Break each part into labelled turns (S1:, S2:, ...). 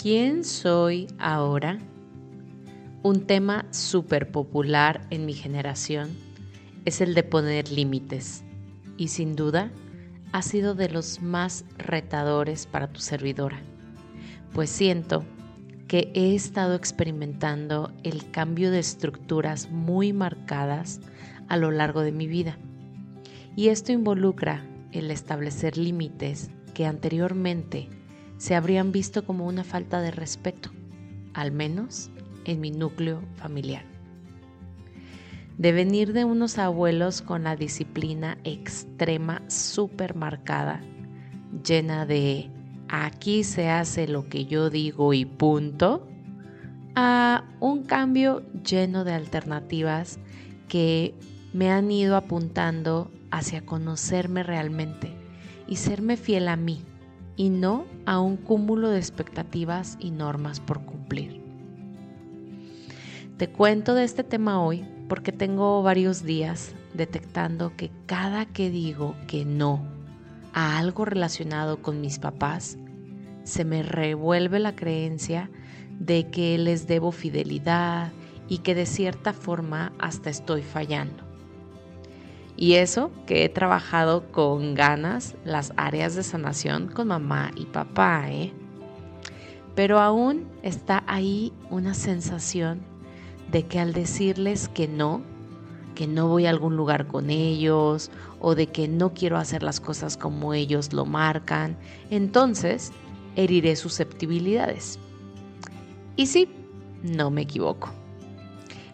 S1: ¿Quién soy ahora? Un tema súper popular en mi generación es el de poner límites y sin duda ha sido de los más retadores para tu servidora, pues siento que he estado experimentando el cambio de estructuras muy marcadas a lo largo de mi vida. Y esto involucra el establecer límites que anteriormente se habrían visto como una falta de respeto, al menos en mi núcleo familiar. De venir de unos abuelos con la disciplina extrema súper marcada, llena de aquí se hace lo que yo digo y punto, a un cambio lleno de alternativas que me han ido apuntando hacia conocerme realmente y serme fiel a mí y no a un cúmulo de expectativas y normas por cumplir. Te cuento de este tema hoy porque tengo varios días detectando que cada que digo que no a algo relacionado con mis papás, se me revuelve la creencia de que les debo fidelidad y que de cierta forma hasta estoy fallando. Y eso que he trabajado con ganas las áreas de sanación con mamá y papá, ¿eh? Pero aún está ahí una sensación de que al decirles que no, que no voy a algún lugar con ellos o de que no quiero hacer las cosas como ellos lo marcan, entonces heriré susceptibilidades. Y sí, no me equivoco.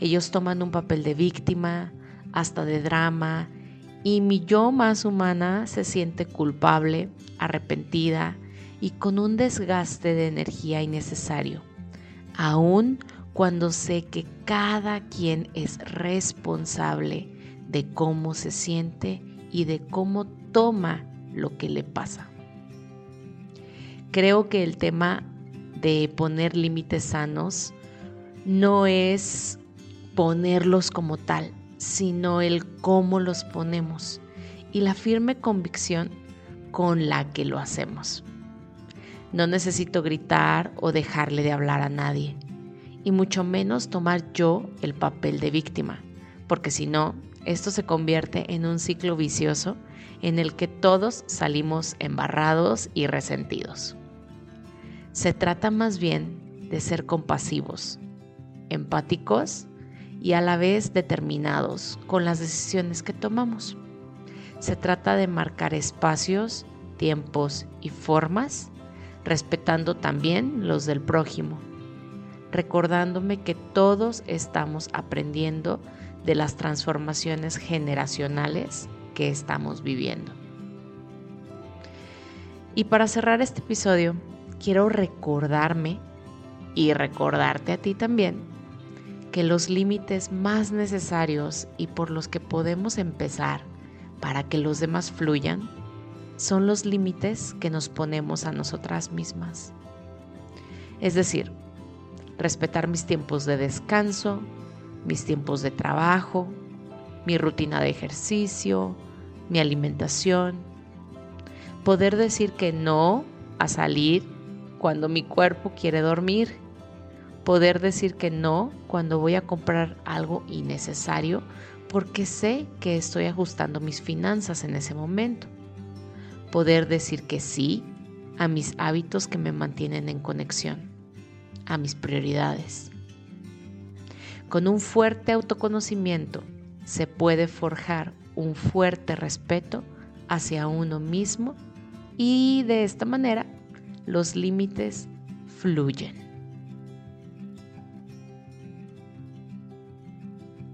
S1: Ellos toman un papel de víctima, hasta de drama, y mi yo más humana se siente culpable, arrepentida y con un desgaste de energía innecesario, aun cuando sé que cada quien es responsable de cómo se siente y de cómo toma lo que le pasa. Creo que el tema de poner límites sanos no es ponerlos como tal, sino el cómo los ponemos y la firme convicción con la que lo hacemos. No necesito gritar o dejarle de hablar a nadie, y mucho menos tomar yo el papel de víctima, porque si no, esto se convierte en un ciclo vicioso en el que todos salimos embarrados y resentidos. Se trata más bien de ser compasivos, empáticos y a la vez determinados con las decisiones que tomamos. Se trata de marcar espacios, tiempos y formas, respetando también los del prójimo, recordándome que todos estamos aprendiendo de las transformaciones generacionales que estamos viviendo. Y para cerrar este episodio, quiero recordarme y recordarte a ti también que los límites más necesarios y por los que podemos empezar para que los demás fluyan son los límites que nos ponemos a nosotras mismas. Es decir, respetar mis tiempos de descanso, mis tiempos de trabajo, mi rutina de ejercicio, mi alimentación, poder decir que no a salir cuando mi cuerpo quiere dormir poder decir que no cuando voy a comprar algo innecesario porque sé que estoy ajustando mis finanzas en ese momento. Poder decir que sí a mis hábitos que me mantienen en conexión, a mis prioridades. Con un fuerte autoconocimiento se puede forjar un fuerte respeto hacia uno mismo y de esta manera los límites fluyen.